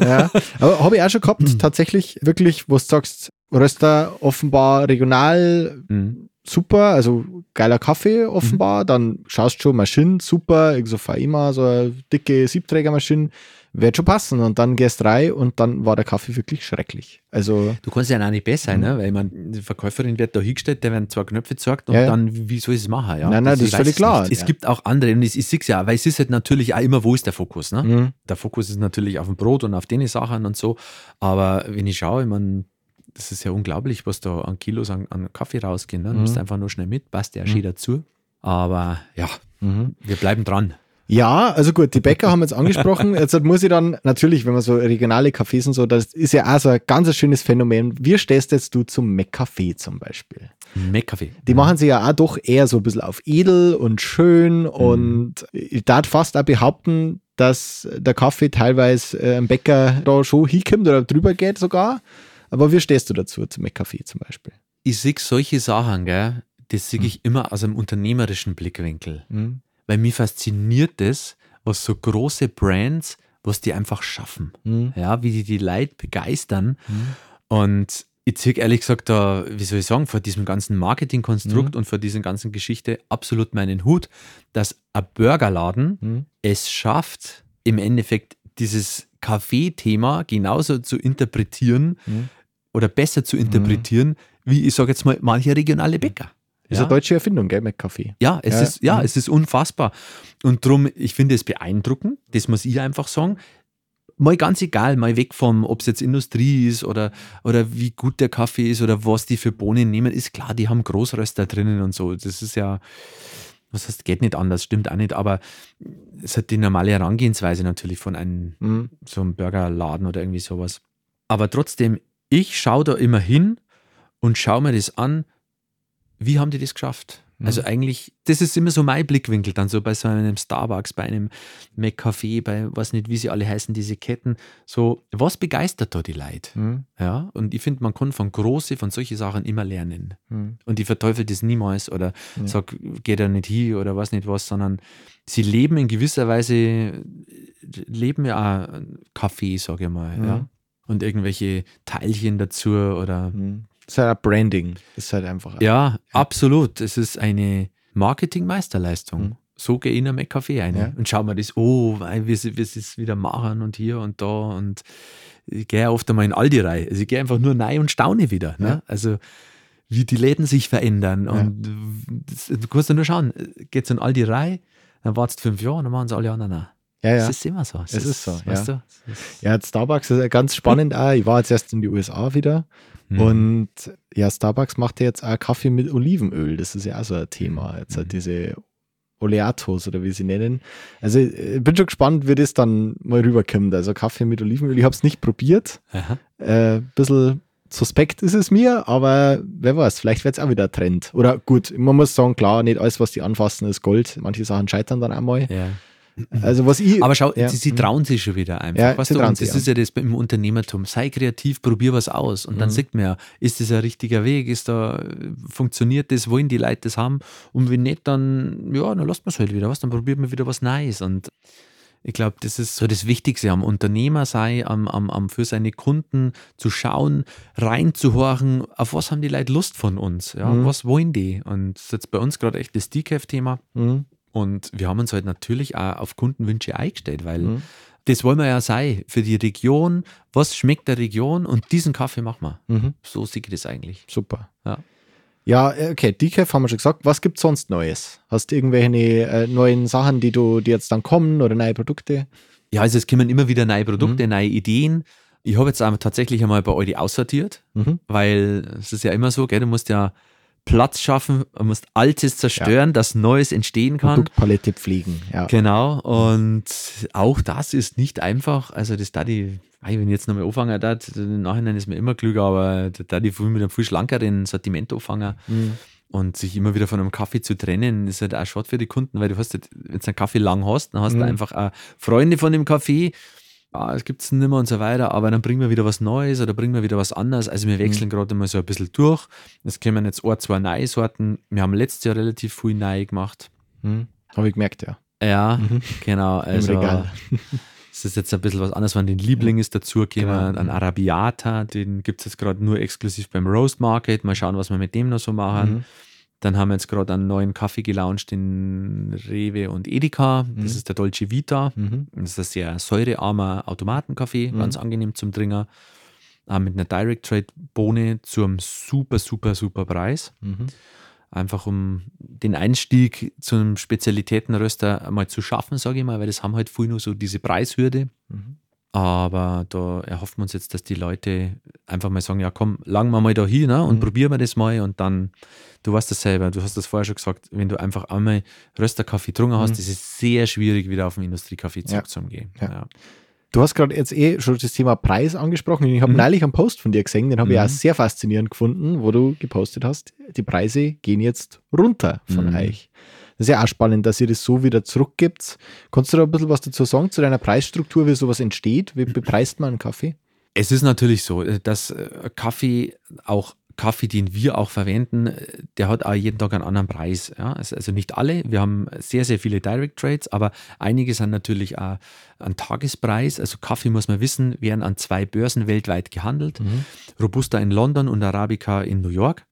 ja. Aber habe ich auch schon gehabt, tatsächlich wirklich, wo du sagst, Röster offenbar regional Mhm. super, also geiler Kaffee offenbar, dann schaust schon Maschinen super, irgend so Faima, so eine dicke Siebträgermaschine, wird schon passen und dann gehst rein und dann war der Kaffee wirklich schrecklich. Also Du kannst ja auch nicht besser sein, Mhm. ne? weil man, die Verkäuferin wird da hingestellt, der werden zwei Knöpfe gezeigt und Ja, ja. dann, wie soll ich es machen? Ja? Nein, nein, das ich ist völlig klar. nicht. Es gibt auch andere und ich, ich sehe es ja, weil es ist halt natürlich auch immer, wo ist der Fokus? Ne? mh, Der Fokus ist natürlich auf dem Brot und auf den Sachen und so. Aber wenn ich schaue, ich meine, das ist ja unglaublich, was da an Kilos an, an Kaffee rausgehen. Ne? Du Mhm. musst einfach nur schnell mit, passt ja schön dazu. Aber ja, mhm. wir bleiben dran. Ja, also gut, die Bäcker haben jetzt angesprochen. Jetzt muss ich dann natürlich, wenn man so regionale Cafés und so, das ist ja auch so ein ganz schönes Phänomen. Wie stehst jetzt du zum McCafé zum Beispiel? Meckkaffee. Die machen sich ja auch doch eher so ein bisschen auf edel und schön und ich darf fast auch behaupten, dass der Kaffee teilweise äh, am Bäcker da schon hinkommt oder drüber geht sogar. Aber wie stehst du dazu zum McCafé zum Beispiel? Ich sehe solche Sachen, gell, das Mhm. sehe ich immer aus einem unternehmerischen Blickwinkel. Weil mich fasziniert das, was so große Brands, was die einfach schaffen. Mhm. Ja, wie die die Leute begeistern. Mhm. Und ich ziehe ehrlich gesagt da, wie soll ich sagen, vor diesem ganzen Marketingkonstrukt Mhm. und vor dieser ganzen Geschichte absolut meinen Hut, dass ein Burgerladen Mhm. es schafft, im Endeffekt dieses Kaffee-Thema genauso zu interpretieren Mhm. oder besser zu interpretieren, wie ich sage jetzt mal manche regionale Bäcker. Ist Ja. eine deutsche Erfindung, gell, McCafé? Ja, es Ja, ist, ja, mhm. es ist unfassbar. Und darum, ich finde es beeindruckend, das muss ich einfach sagen. Mal ganz egal, mal weg vom, ob es jetzt Industrie ist oder, oder wie gut der Kaffee ist oder was die für Bohnen nehmen, ist klar, die haben Großröster drinnen und so. Das ist ja, was heißt, geht nicht anders, stimmt auch nicht, aber es hat die normale Herangehensweise natürlich von einem Mhm. so einem Burgerladen oder irgendwie sowas. Aber trotzdem, ich schaue da immer hin und schaue mir das an, wie haben die das geschafft? Mhm. Also eigentlich, das ist immer so mein Blickwinkel dann so bei so einem Starbucks, bei einem McCafé, bei was nicht, wie sie alle heißen, diese Ketten. So, was begeistert da die Leute? Mhm. Ja, und ich finde, man kann von große, von solchen Sachen immer lernen. Mhm. Und ich verteufel das niemals oder Ja. sag, geh da nicht hin oder was nicht was, sondern sie leben in gewisser Weise, leben ja auch Kaffee, sage ich mal, Mhm. ja. Und irgendwelche Teilchen dazu oder Ist halt ein Branding. Ist halt einfach. ja, absolut. Es ist eine Marketing-Meisterleistung. Mhm. So gehe ich in ein Café rein Ja. und schau mir das, oh, weil wir es wieder machen und hier und da und ich gehe oft einmal in Aldi rein. Also ich gehe einfach nur rein und staune wieder. Ne? Ja. Also wie die Läden sich verändern Ja. und das, du kannst ja nur schauen, geht's in Aldi rein, dann wartest fünf Jahre und dann machen sie alle anderen auch. ja, ja. Das ist immer so. Es ist so, weißt ja. du? Es ist- Ja, Starbucks ist ja ganz spannend auch. Ich war jetzt erst in die USA wieder Mhm. und ja, Starbucks macht ja jetzt auch Kaffee mit Olivenöl. Das ist ja auch so ein Thema. Jetzt halt Mhm. diese Oleatos oder wie sie nennen. Also ich bin schon gespannt, wie das dann mal rüberkommt. Also Kaffee mit Olivenöl. Ich habe es nicht probiert. Aha. Äh, bisschen suspekt ist es mir, aber wer weiß, vielleicht wird es auch wieder ein Trend. Oder gut, man muss sagen, klar, nicht alles, was die anfassen, ist Gold. Manche Sachen scheitern dann einmal. Ja. Also was ich. Aber schau, ja. sie, sie trauen sich schon wieder einfach. Ja, weißt sie du, trauen und das ist ja das im Unternehmertum. Sei kreativ, probier was aus. Und dann Mhm. sieht man ja, ist das ein richtiger Weg? Ist da, funktioniert das? Wollen die Leute das haben? Und wenn nicht, dann, ja, dann lasst man es halt wieder was, dann probiert man wieder was Neues. Und ich glaube, das ist so das Wichtigste am Unternehmer sei, am, am, am für seine Kunden zu schauen, reinzuhorchen, auf was haben die Leute Lust von uns? Ja, Mhm. was wollen die? Und das ist jetzt bei uns gerade echt das Decaf-Thema. Mhm. Und wir haben uns halt natürlich auch auf Kundenwünsche eingestellt, weil Mhm. das wollen wir ja sein für die Region. Was schmeckt der Region? Und diesen Kaffee machen wir. Mhm. So ich das eigentlich. Super. Ja. Ja, äh, okay, Decaf haben wir schon gesagt. Was gibt es sonst Neues? Hast du irgendwelche äh, neuen Sachen, die du die jetzt dann kommen oder neue Produkte? Ja, also es kommen immer wieder neue Produkte, Mhm. neue Ideen. Ich habe jetzt aber tatsächlich einmal bei Aldi aussortiert, Mhm. weil es ist ja immer so, gell, du musst ja Platz schaffen, du musst Altes zerstören, dass Neues entstehen kann. Produktpalette pflegen. Ja. Genau, und auch das ist nicht einfach. Also, das da die, wenn ich jetzt nochmal anfangen darf, im Nachhinein ist mir immer klüger, aber da die mit einem viel schlankeren Sortiment anfangen Mhm. und sich immer wieder von einem Kaffee zu trennen, ist halt auch schade für die Kunden, weil du hast, halt, wenn du einen Kaffee lang hast, dann hast Mhm. du einfach Freunde von dem Kaffee. Ah, es gibt es nicht mehr und so weiter, aber dann bringen wir wieder was Neues oder bringen wir wieder was anderes. Also, wir wechseln gerade mal so ein bisschen durch. Es kommen jetzt ein, zwei neue Sorten. Wir haben letztes Jahr relativ viel neu gemacht. Mhm. Habe ich gemerkt, ja. Ja, Mhm. genau. Also, es ist jetzt ein bisschen was anderes, wenn den Liebling ist dazugekommen, Genau. ein Arabiata, den gibt es jetzt gerade nur exklusiv beim Roast Market. Mal schauen, was wir mit dem noch so machen. Mhm. Dann haben wir jetzt gerade einen neuen Kaffee gelauncht in Rewe und Edeka. Das Mhm. ist der Dolce Vita. Mhm. Das ist ein sehr säurearmer Automatenkaffee, Mhm. ganz angenehm zum Trinken. Äh, mit einer Direct Trade Bohne zum super, super, super Preis. Mhm. Einfach um den Einstieg zu einem Spezialitätenröster mal zu schaffen, sage ich mal, weil das haben halt viel nur so diese Preishürde. Mhm. Aber da erhoffen wir uns jetzt, dass die Leute einfach mal sagen, ja komm, lang wir mal da hin ne, und Mhm. probieren wir das mal und dann, du weißt das selber, du hast das vorher schon gesagt, wenn du einfach einmal Rösterkaffee getrunken hast, Mhm. ist es sehr schwierig, wieder auf den Industriekaffee Ja. zurückzugehen. Ja. Ja. Du hast gerade jetzt eh schon das Thema Preis angesprochen. Ich habe Mhm. neulich einen Post von dir gesehen, den habe ich Mhm. auch sehr faszinierend gefunden, wo du gepostet hast, die Preise gehen jetzt runter von Mhm. euch. Das ist ja auch spannend, dass ihr das so wieder zurückgibt. Kannst du da ein bisschen was dazu sagen, zu deiner Preisstruktur, wie sowas entsteht? Wie bepreist man einen Kaffee? Es ist natürlich so, äh, dass äh, Kaffee, auch Kaffee, den wir auch verwenden, äh, der hat auch jeden Tag einen anderen Preis. Ja? Also nicht alle, wir haben sehr, sehr viele Direct Trades, aber einige sind natürlich auch ein Tagespreis. Also Kaffee, muss man wissen, werden an zwei Börsen weltweit gehandelt. Robusta in London und Arabica in New York.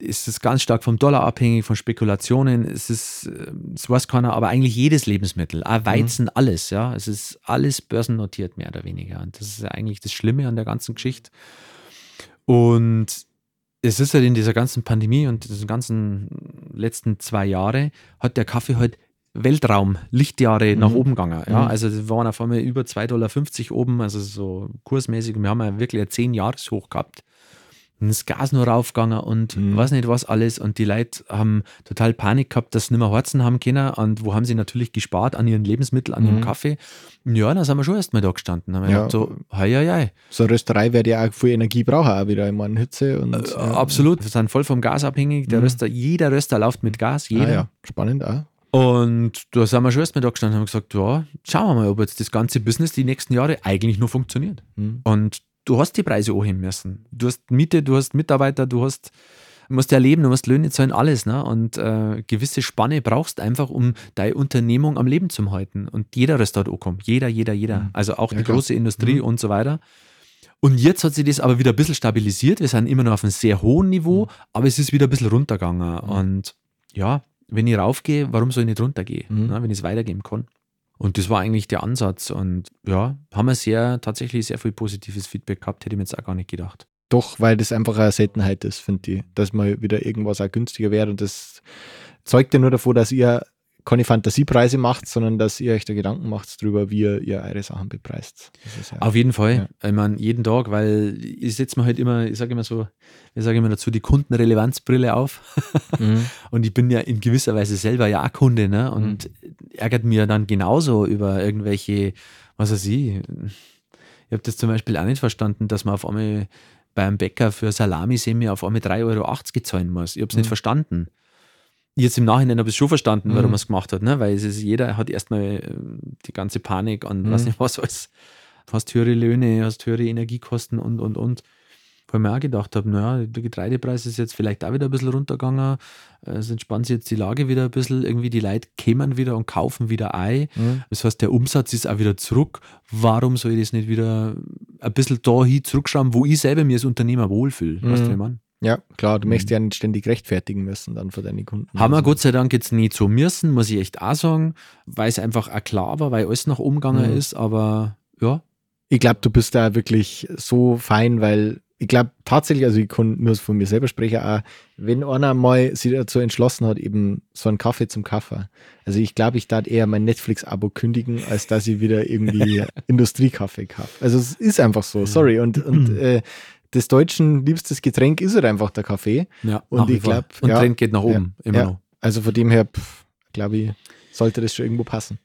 Es ist ganz stark vom Dollar abhängig, von Spekulationen. Es ist, äh, es weiß keiner, aber eigentlich jedes Lebensmittel, auch Weizen, alles, ja. Es ist alles börsennotiert, mehr oder weniger. Und das ist ja eigentlich das Schlimme an der ganzen Geschichte. Und es ist halt in dieser ganzen Pandemie und diesen ganzen letzten zwei Jahre hat der Kaffee halt Weltraum, Lichtjahre nach Mhm. oben gegangen. Ja? Mhm. Also wir waren auf einmal über 2,50 Dollar oben, also so kursmäßig. Und wir haben ja wirklich ein 10-Jahres-Hoch gehabt. Das Gas nur raufgegangen und Mhm. weiß nicht was alles. Und die Leute haben total Panik gehabt, dass sie nicht mehr Harzen haben können. Und wo haben sie natürlich gespart? An ihren Lebensmitteln, an ihrem Mhm. Kaffee. Und ja, dann sind wir schon erstmal da gestanden. Haben wir Ja. gedacht, so, hei, hei, hei. So eine Rösterei wird ja auch viel Energie brauchen, auch wieder immer in Hitze. Und, Äh, Absolut, wir sind voll vom Gas abhängig. Der Mhm. Röster, jeder Röster läuft mit Gas, Ah, jeder. ja. Spannend auch. Und da sind wir schon erstmal da gestanden und haben gesagt, ja, schauen wir mal, ob jetzt das ganze Business die nächsten Jahre eigentlich nur funktioniert. Mhm. Und du hast die Preise anheben müssen. Du hast Miete, du hast Mitarbeiter, du hast musst ja leben, du musst Löhne zahlen, alles. Ne? Und äh, gewisse Spanne brauchst einfach, um deine Unternehmung am Leben zu halten. Und jeder Restaurant ankommt. Jeder, jeder, jeder. Mhm. Also auch Ja, die klar. große Industrie Mhm. und so weiter. Und jetzt hat sich das aber wieder ein bisschen stabilisiert. Wir sind immer noch auf einem sehr hohen Niveau, Mhm. aber es ist wieder ein bisschen runtergegangen. Und ja, wenn ich raufgehe, warum soll ich nicht runtergehen, Mhm. ne, wenn ich es weitergeben kann? Und das war eigentlich der Ansatz. Und ja, haben wir sehr, tatsächlich sehr viel positives Feedback gehabt, hätte ich mir jetzt auch gar nicht gedacht. Doch, weil das einfach eine Seltenheit ist, finde ich, dass mal wieder irgendwas auch günstiger wird. Und das zeugt ja nur davon, dass ihr keine Fantasiepreise macht, sondern dass ihr euch da Gedanken macht darüber, wie ihr, ihr eure Sachen bepreist. Ja, Auf jeden Fall. Ich meine, jeden Tag, weil ich setze mir halt immer, ich sage immer so, ich sage immer dazu, die Kundenrelevanzbrille auf. Mhm. Und ich bin ja in gewisser Weise selber ja auch Kunde, ne? Und ärgert mir dann genauso über irgendwelche, was weiß ich. Ich habe das zum Beispiel auch nicht verstanden, dass man auf einmal beim Bäcker für Salami-Semi auf einmal 3,80 Euro gezahlen muss. Ich habe es Mhm. nicht verstanden. Jetzt im Nachhinein habe ich es schon verstanden, warum Mhm. er es gemacht hat, ne? weil es ist, jeder hat erstmal äh, die ganze Panik und Mhm. weiß nicht was alles. Hast höhere Löhne, hast höhere Energiekosten und, und, und. Wo ich mir auch gedacht habe, naja, der Getreidepreis ist jetzt vielleicht auch wieder ein bisschen runtergegangen. Es entspannt sich jetzt die Lage wieder ein bisschen. Irgendwie die Leute kämen wieder und kaufen wieder ein. Mhm. Das heißt, der Umsatz ist auch wieder zurück. Warum soll ich das nicht wieder ein bisschen dahin zurückschrauben, wo ich selber mir als Unternehmer wohlfühle? Weißt du, Mhm. wie ich mein? Ja, klar, du Mhm. möchtest ja nicht ständig rechtfertigen müssen dann für deine Kunden. Haben wir Also, Gott sei Dank jetzt nicht so müssen, muss ich echt auch sagen, weil es einfach auch klar war, weil alles nach oben gegangen Mhm. ist. Aber ja, Ich glaube, du bist da wirklich so fein, weil ich glaube tatsächlich, also ich kann nur von mir selber sprechen, auch wenn einer mal sich dazu entschlossen hat, eben so einen Kaffee zum Kaffee. Also ich glaube, ich darf eher mein Netflix-Abo kündigen, als dass ich wieder irgendwie Industriekaffee kaufe. Also es ist einfach so, sorry. Und, und äh, des Deutschen liebstes Getränk ist halt einfach der Kaffee. ja Und ich vor. glaub, Und ja, Trend geht nach oben, immer ja. noch. Also von dem her, glaube ich, sollte das schon irgendwo passen.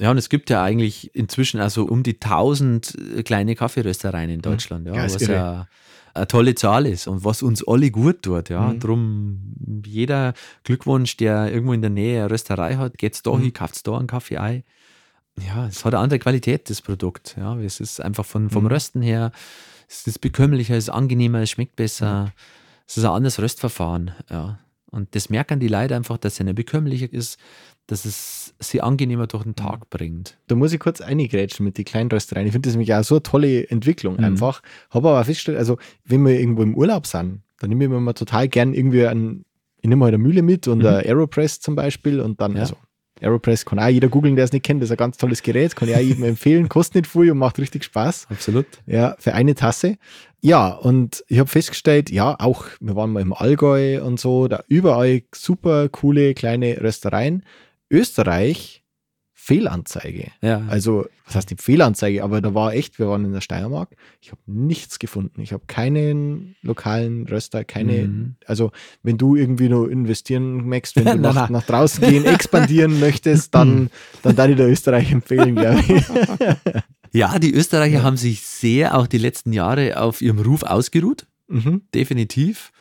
Ja, und es gibt ja eigentlich inzwischen also um die 1000 kleine Kaffeeröstereien in Deutschland, ja, Mhm. Ja, was ja eine tolle Zahl ist und was uns alle gut tut. Ja. Mhm. Drum jeder Glückwunsch, der irgendwo in der Nähe eine Rösterei hat, geht's da Mhm. hin, kauft da einen Kaffee ein. Ja, es hat eine andere Qualität, das Produkt. Ja, es ist einfach von, vom Mhm. Rösten her, es ist bekömmlicher, es ist angenehmer, es schmeckt besser. Es ist ein anderes Röstverfahren. Ja. Und das merken die Leute einfach, dass es eine bekömmlicher ist, dass es sie angenehmer durch den Mhm. Tag bringt. Da muss ich kurz eingrätschen mit den kleinen Röstereien. Ich finde das nämlich auch so eine tolle Entwicklung Mhm. einfach. Habe aber festgestellt, also wenn wir irgendwo im Urlaub sind, dann nehme ich mir mal total gern irgendwie einen, ich nehme halt eine Mühle mit und Mhm. eine Aeropress zum Beispiel und dann, Ja. also Aeropress kann auch jeder googeln, der es nicht kennt, das ist ein ganz tolles Gerät, kann ich auch jedem empfehlen, kostet nicht viel und macht richtig Spaß. Absolut. Ja, für eine Tasse. Ja, und ich habe festgestellt, ja, auch, wir waren mal im Allgäu und so, da überall super coole kleine Röstereien. Österreich, Fehlanzeige. Ja. Also, was heißt die Fehlanzeige? Aber da war echt, wir waren in der Steiermark. Ich habe nichts gefunden. Ich habe keinen lokalen Röster, keine. Mhm. Also, wenn du irgendwie nur investieren möchtest, wenn du Nein, nach, nein. nach draußen gehen, expandieren möchtest, dann, dann darf ich dir Österreich empfehlen, glaube ich. ja, die Österreicher haben sich sehr auch die letzten Jahre auf ihrem Ruf ausgeruht, mhm. definitiv.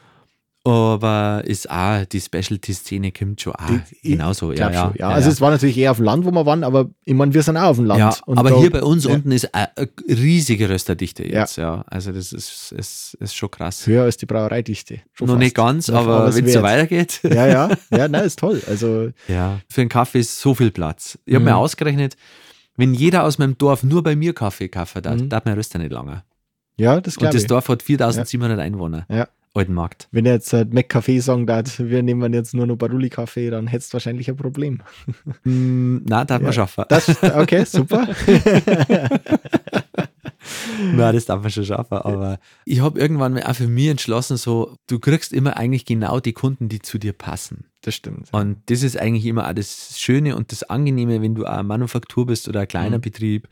Aber ist auch, die Specialty-Szene kommt schon auch ich genauso. Ja, ja, schon, ja. also es war natürlich eher auf dem Land, wo wir waren, aber ich meine, wir sind auch auf dem Land. ja, Und aber da- hier bei uns ja, unten ist eine, riesige Rösterdichte Ja. jetzt. Ja. Also das ist, ist, ist schon krass. höher als die Brauereidichte. Schon Noch fast. nicht ganz, Ja, aber wenn es so weitergeht. Ja, ja, ja, nein, ist toll. Also, Ja, für einen Kaffee ist so viel Platz. Ich habe Mhm. mir ausgerechnet, wenn jeder aus meinem Dorf nur bei mir Kaffee kaufen darf, Mhm. darf mein Röster nicht lange. ja, das Und glaube das ich. Dorf hat 4700 Einwohner. Ja. Altenmarkt. Wenn er jetzt äh, McCafé sagen darf, wir nehmen jetzt nur noch Baruli-Kaffee, dann hättest du wahrscheinlich ein Problem. Mm, Nein, darf man Ja. schaffen. Das, okay, super. Nein, das darf man schon schaffen. Aber ich habe irgendwann auch für mich entschlossen, so, du kriegst immer eigentlich genau die Kunden, die zu dir passen. Das stimmt. Und das ist eigentlich immer auch das Schöne und das Angenehme, wenn du eine Manufaktur bist oder ein kleiner Mhm. Betrieb.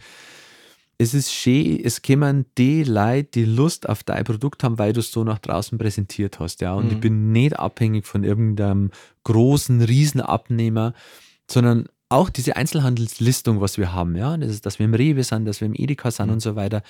Es ist schön, es kommen die Leute, die Lust auf dein Produkt haben, weil du es so nach draußen präsentiert hast. Ja. Und Mhm. ich bin nicht abhängig von irgendeinem großen Riesenabnehmer, sondern auch diese Einzelhandelslistung, was wir haben, ja, das ist, dass wir im Rewe sind, dass wir im Edeka sind Mhm. und so weiter.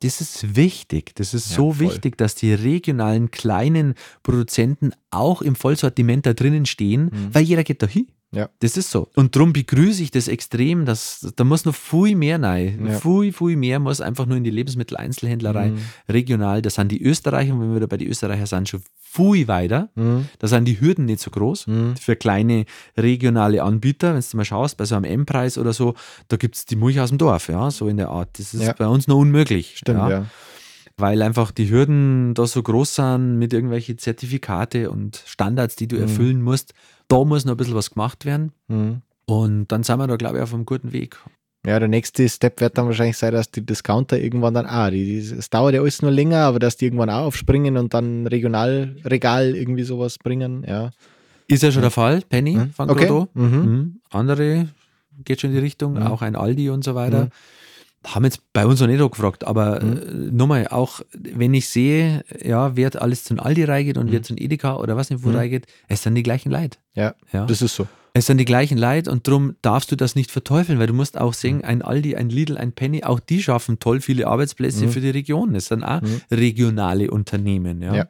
Das ist wichtig. Das ist Ja, so voll. wichtig, dass die regionalen kleinen Produzenten auch im Vollsortiment da drinnen stehen, Mhm. weil jeder geht da hin. Ja. Das ist so. Und darum begrüße ich das extrem, dass da muss noch viel mehr rein. Ja. Viel, viel mehr muss einfach nur in die Lebensmitteleinzelhändlerei Mhm. regional. Da sind die Österreicher, und wenn wir wieder bei den Österreichern sind, schon viel weiter. Mhm. Da sind die Hürden nicht so groß Mhm. für kleine regionale Anbieter. Wenn du mal schaust, bei so einem M-Preis oder so, da gibt es die Milch aus dem Dorf, ja, so in der Art. Das ist Ja. bei uns noch unmöglich. Stimmt, ja ja. Weil einfach die Hürden da so groß sind mit irgendwelchen Zertifikate und Standards, die du Mhm. erfüllen musst. Da muss noch ein bisschen was gemacht werden. Mhm. Und dann sind wir da, glaube ich, auf einem guten Weg. Ja, der nächste Step wird dann wahrscheinlich sein, dass die Discounter irgendwann dann auch, die, die, es dauert ja alles nur länger, aber dass die irgendwann auch aufspringen und dann Regionalregal irgendwie sowas bringen, ja. Ist ja schon der Fall. Penny Mhm. von Okay. Grotto. Mhm. Mhm. Andere geht schon in die Richtung, Mhm. auch ein Aldi und so weiter. Mhm. Haben jetzt bei uns noch nicht gefragt, aber Mhm. äh, nochmal, auch wenn ich sehe, ja, wer alles zu den Aldi reingeht und Mhm. wer zu den Edeka oder was nicht wo Mhm. reingeht, es sind die gleichen Leute. Ja, Ja. das ist so. Es sind die gleichen Leute und darum darfst du das nicht verteufeln, weil du musst auch sehen, ein Aldi, ein Lidl, ein Penny, auch die schaffen toll viele Arbeitsplätze Mhm. für die Region. Das sind auch Mhm. regionale Unternehmen. Ja. Ja.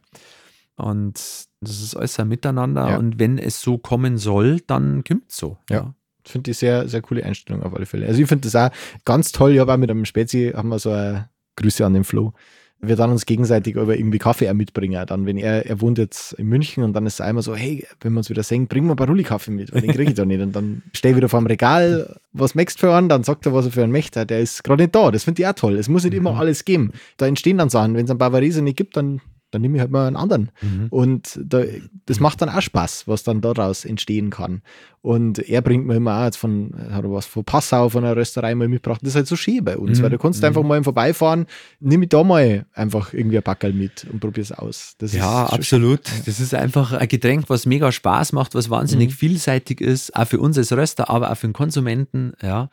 Und das ist alles ein Miteinander. Ja. Und wenn es so kommen soll, dann kommt es so. Ja. Finde ich sehr, sehr coole Einstellung auf alle Fälle. Also ich finde das auch ganz toll. Ich habe auch mit einem Spezi, haben wir so eine Grüße an den Flo. Wir dann uns gegenseitig aber irgendwie Kaffee auch mitbringen. Dann, wenn er, er wohnt jetzt in München und dann ist es einmal so, hey, wenn wir uns wieder sehen, bring mal ein paar Rulli-Kaffee mit, weil den kriege ich da nicht. Und dann stehe ich wieder vor dem Regal, was möchtest du für einen? Dann sagt er, was er für einen möchte. Der ist gerade nicht da. Das finde ich auch toll. Es muss nicht immer alles geben. Da entstehen dann Sachen. Wenn es einen Bavarese nicht gibt, dann dann nehme ich halt mal einen anderen. Mhm. Und da, das macht dann auch Spaß, was dann daraus entstehen kann. Und er bringt mir immer auch jetzt von, hat er was von Passau, von einer Rösterei mal mitgebracht. Das ist halt so schön bei uns, Mhm. weil du kannst Mhm. einfach mal im Vorbeifahren, nimm ich da mal einfach irgendwie ein Backerl mit und probier es aus. Das Ja, absolut. Das ist einfach ein Getränk, was mega Spaß macht, was wahnsinnig Mhm. vielseitig ist, auch für uns als Röster, aber auch für den Konsumenten. Ja.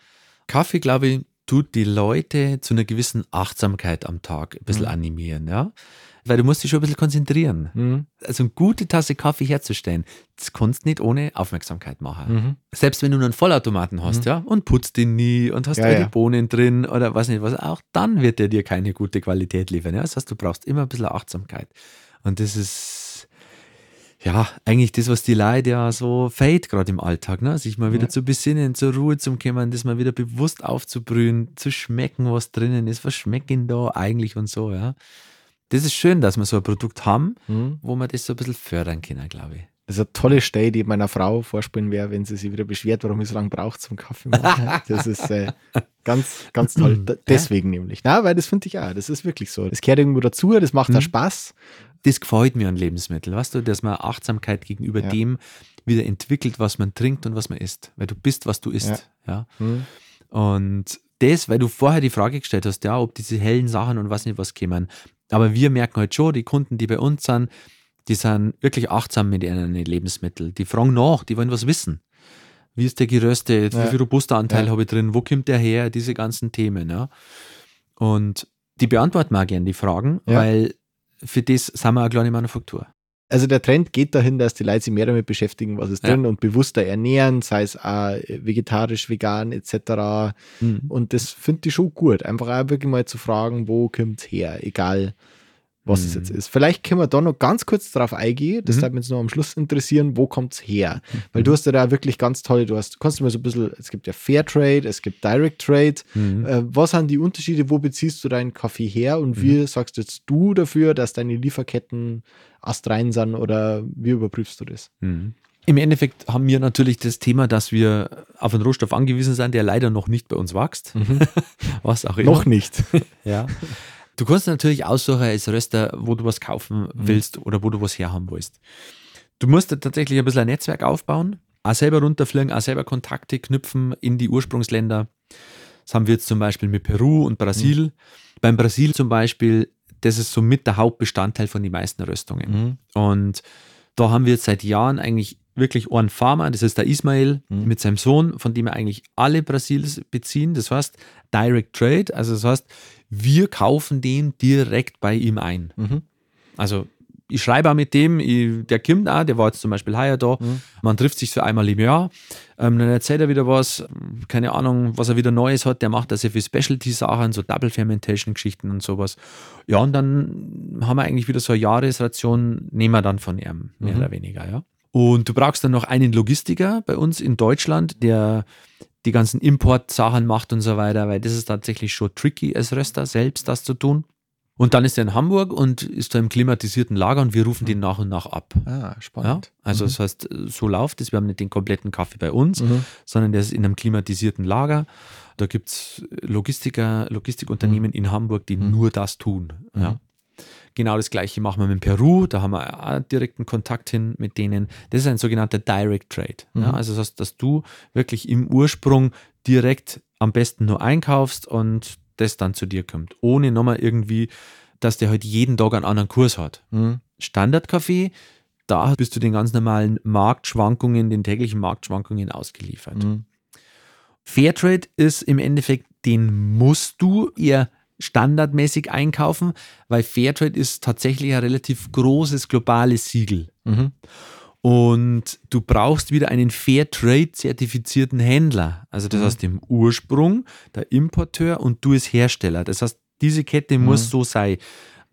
Kaffee, glaube ich, tut die Leute zu einer gewissen Achtsamkeit am Tag ein bisschen Mhm. animieren, ja. Weil du musst dich schon ein bisschen konzentrieren. Mhm. Also eine gute Tasse Kaffee herzustellen, das kannst du nicht ohne Aufmerksamkeit machen. Mhm. Selbst wenn du einen Vollautomaten hast, Mhm. ja, und putzt den nie und hast Ja, ja. Bohnen drin oder was nicht was, auch dann wird er dir keine gute Qualität liefern. Ja? Das heißt, du brauchst immer ein bisschen Achtsamkeit. Und das ist ja eigentlich das, was die Leute ja so fehlt, gerade im Alltag, ne? sich mal wieder Ja. zu besinnen, zur Ruhe zu kommen, das mal wieder bewusst aufzubrühen, zu schmecken, was drinnen ist, was schmeckt denn da eigentlich und so, ja. Das ist schön, dass wir so ein Produkt haben, Mhm. wo wir das so ein bisschen fördern können, glaube ich. Das ist eine tolle Stelle, die meiner Frau vorspielen wäre, wenn sie sich wieder beschwert, warum ich so lange brauche zum Kaffee machen. Das ist äh, ganz, ganz toll. Deswegen nämlich. Na, weil das finde ich auch. Das ist wirklich so. Das gehört irgendwo dazu, das macht Mhm. auch Spaß. Das gefällt mir an Lebensmitteln, weißt du, dass man Achtsamkeit gegenüber Ja. dem wieder entwickelt, was man trinkt und was man isst, weil du bist, was du isst, ja. Mhm. Und das, weil du vorher die Frage gestellt hast, ja, ob diese hellen Sachen und was nicht was kämen. Aber wir merken halt schon, die Kunden, die bei uns sind, die sind wirklich achtsam mit ihren Lebensmitteln. Die fragen nach, die wollen was wissen. Wie ist der geröstet? Ja. Wie viel Robusta-Anteil Ja. habe ich drin? Wo kommt der her? Diese ganzen Themen, ja. Und die beantworten auch gerne, die Fragen, Ja. weil für das sind wir eine kleine Manufaktur. Also der Trend geht dahin, dass die Leute sich mehr damit beschäftigen, was ist Ja. drin und bewusster ernähren, sei es auch vegetarisch, vegan etc. Mhm. Und das finde ich schon gut. Einfach auch wirklich mal zu fragen, wo kommt es her, egal was es Mhm. jetzt ist. Vielleicht können wir da noch ganz kurz drauf eingehen. Das Mhm. würde mich jetzt noch am Schluss interessieren, wo kommt es her? Weil du hast ja da wirklich ganz tolle, du hast, kannst du mal so ein bisschen, es gibt ja Fairtrade, es gibt Direct Trade. Mhm. Äh, was sind die Unterschiede? Wo beziehst du deinen Kaffee her? Und wie sagst jetzt du dafür, dass deine Lieferketten astrein sind oder wie überprüfst du das? Mhm. Im Endeffekt haben wir natürlich das Thema, dass wir auf einen Rohstoff angewiesen sind, der leider noch nicht bei uns wächst. Was auch immer. Noch nicht. Ja. Du kannst natürlich aussuchen als Röster, wo du was kaufen willst oder wo du was herhaben willst. Du musst tatsächlich ein bisschen ein Netzwerk aufbauen, auch selber runterfliegen, auch selber Kontakte knüpfen in die Ursprungsländer. Das haben wir jetzt zum Beispiel mit Peru und Brasil. Beim Brasil zum Beispiel, das ist somit der Hauptbestandteil von den meisten Röstungen. Und da haben wir jetzt seit Jahren eigentlich wirklich einen Farmer, das ist der Ismail Mhm. mit seinem Sohn, von dem wir eigentlich alle Brasils beziehen. Das heißt Direct Trade, also das heißt, wir kaufen den direkt bei ihm ein. Mhm. Also ich schreibe auch mit dem, ich, der kommt auch, der war jetzt zum Beispiel heuer da, Mhm. man trifft sich so einmal im Jahr, ähm, dann erzählt er wieder was, keine Ahnung, was er wieder Neues hat, der macht da sehr viel Specialty-Sachen, so Double Fermentation-Geschichten und sowas. Ja, und dann haben wir eigentlich wieder so eine Jahresration, nehmen wir dann von ihm, mehr Mhm. oder weniger, ja. Und du brauchst dann noch einen Logistiker bei uns in Deutschland, der die ganzen Import-Sachen macht und so weiter, weil das ist tatsächlich schon tricky als Röster selbst das zu tun. Und dann ist er in Hamburg und ist da im klimatisierten Lager und wir rufen den nach und nach ab. Ah, Ja? spannend. Also das heißt, so läuft es. Wir haben nicht den kompletten Kaffee bei uns, Mhm. sondern der ist in einem klimatisierten Lager. Da gibt es Logistiker, Logistikunternehmen in Hamburg, die Mhm. nur das tun. Ja. Genau das gleiche machen wir mit Peru. Da haben wir auch direkten Kontakt hin mit denen. Das ist ein sogenannter Direct Trade. Ja, Mhm. also das heißt, dass du wirklich im Ursprung direkt am besten nur einkaufst und das dann zu dir kommt. Ohne nochmal irgendwie, dass der halt jeden Tag einen anderen Kurs hat. Mhm. Standardkaffee, da bist du den ganz normalen Marktschwankungen, den täglichen Marktschwankungen ausgeliefert. Mhm. Fairtrade ist im Endeffekt, den musst du eher standardmäßig einkaufen, weil Fairtrade ist tatsächlich ein relativ großes globales Siegel. Mhm. Und du brauchst wieder einen Fairtrade-zertifizierten Händler. Also das Mhm. heißt im Ursprung der Importeur und du als Hersteller. Das heißt, diese Kette muss Mhm. so sein.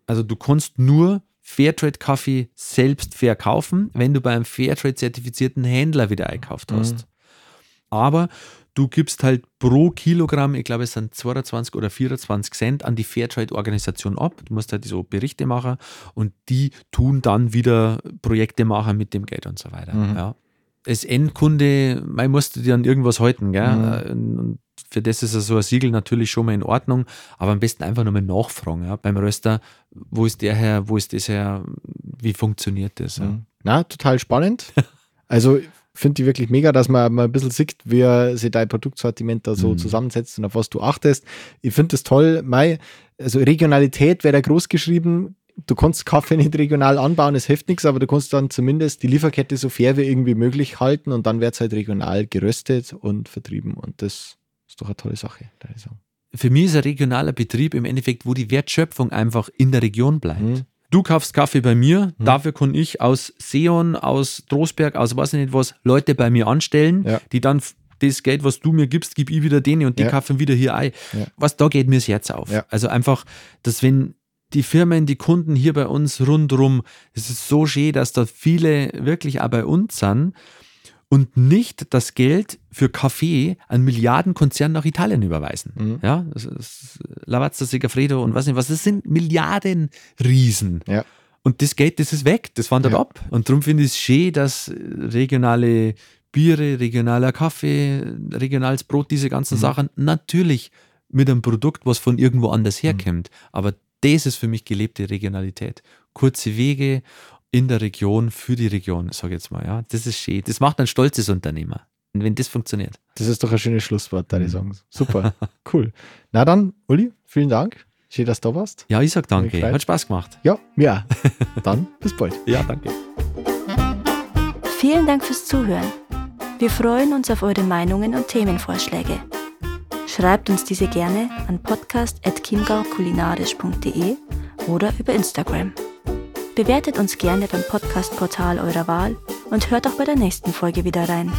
Also du kannst nur Fairtrade-Kaffee selbst verkaufen, wenn du beim Fairtrade-zertifizierten Händler wieder einkauft hast. Mhm. Aber du gibst halt pro Kilogramm, ich glaube, es sind 22 oder 24 Cent an die Fairtrade-Organisation ab. Du musst halt so Berichte machen und die tun dann wieder Projekte machen mit dem Geld und so weiter. Mhm. Ja. Als Endkunde, man musst du dir an irgendwas halten, gell? Mhm. Und für das ist ja so ein Siegel natürlich schon mal in Ordnung, aber am besten einfach nochmal nachfragen, ja, beim Röster, wo ist der her, wo ist das her, wie funktioniert das? Ja. Mhm. Na, total spannend. Also finde ich wirklich mega, dass man mal ein bisschen sieht, wie sich dein Produktsortiment da so Mhm. zusammensetzt und auf was du achtest. Ich finde das toll. Mei, also Regionalität wäre da groß geschrieben. Du kannst Kaffee nicht regional anbauen, es hilft nichts, aber du kannst dann zumindest die Lieferkette so fair wie irgendwie möglich halten und dann wird es halt regional geröstet und vertrieben und das ist doch eine tolle Sache, da ich sagen. Für mich ist ein regionaler Betrieb im Endeffekt, wo die Wertschöpfung einfach in der Region bleibt. Mhm. Du kaufst Kaffee bei mir, dafür kann ich aus Seon, aus Trostberg, aus weiß ich nicht was, Leute bei mir anstellen, Ja. die dann das Geld, was du mir gibst, gib ich wieder denen und die Ja. kaufen wieder hier ein. Ja. Was da geht mir das Herz auf. Also einfach, dass wenn die Firmen, die Kunden hier bei uns rundherum, es ist so schön, dass da viele wirklich auch bei uns sind und nicht das Geld für Kaffee an Milliardenkonzern nach Italien überweisen. Mhm. Ja, das ist Lavazza, Segafredo und was nicht was, das sind Milliardenriesen. Ja. Und das Geld, das ist weg, das wandert Ja. ab. Und darum finde ich es schön, dass regionale Biere, regionaler Kaffee, regionales Brot, diese ganzen Mhm. Sachen, natürlich mit einem Produkt, was von irgendwo anders herkommt. Aber das ist für mich gelebte Regionalität. Kurze Wege in der Region, für die Region, sage ich jetzt mal. Ja, das ist schön. Das macht ein stolzes Unternehmer, wenn das funktioniert. Das ist doch ein schönes Schlusswort, ich Mhm. sagen. Super, cool. Na dann, Uli, vielen Dank. Schön, dass du da warst. Ja, ich sag danke. Hat Spaß gemacht. Ja, ja. dann bis bald. Ja, danke. Vielen Dank fürs Zuhören. Wir freuen uns auf eure Meinungen und Themenvorschläge. Schreibt uns diese gerne an podcast.chiemgaukulinarisch.de oder über Instagram. Bewertet uns gerne beim Podcast-Portal eurer Wahl und hört auch bei der nächsten Folge wieder rein.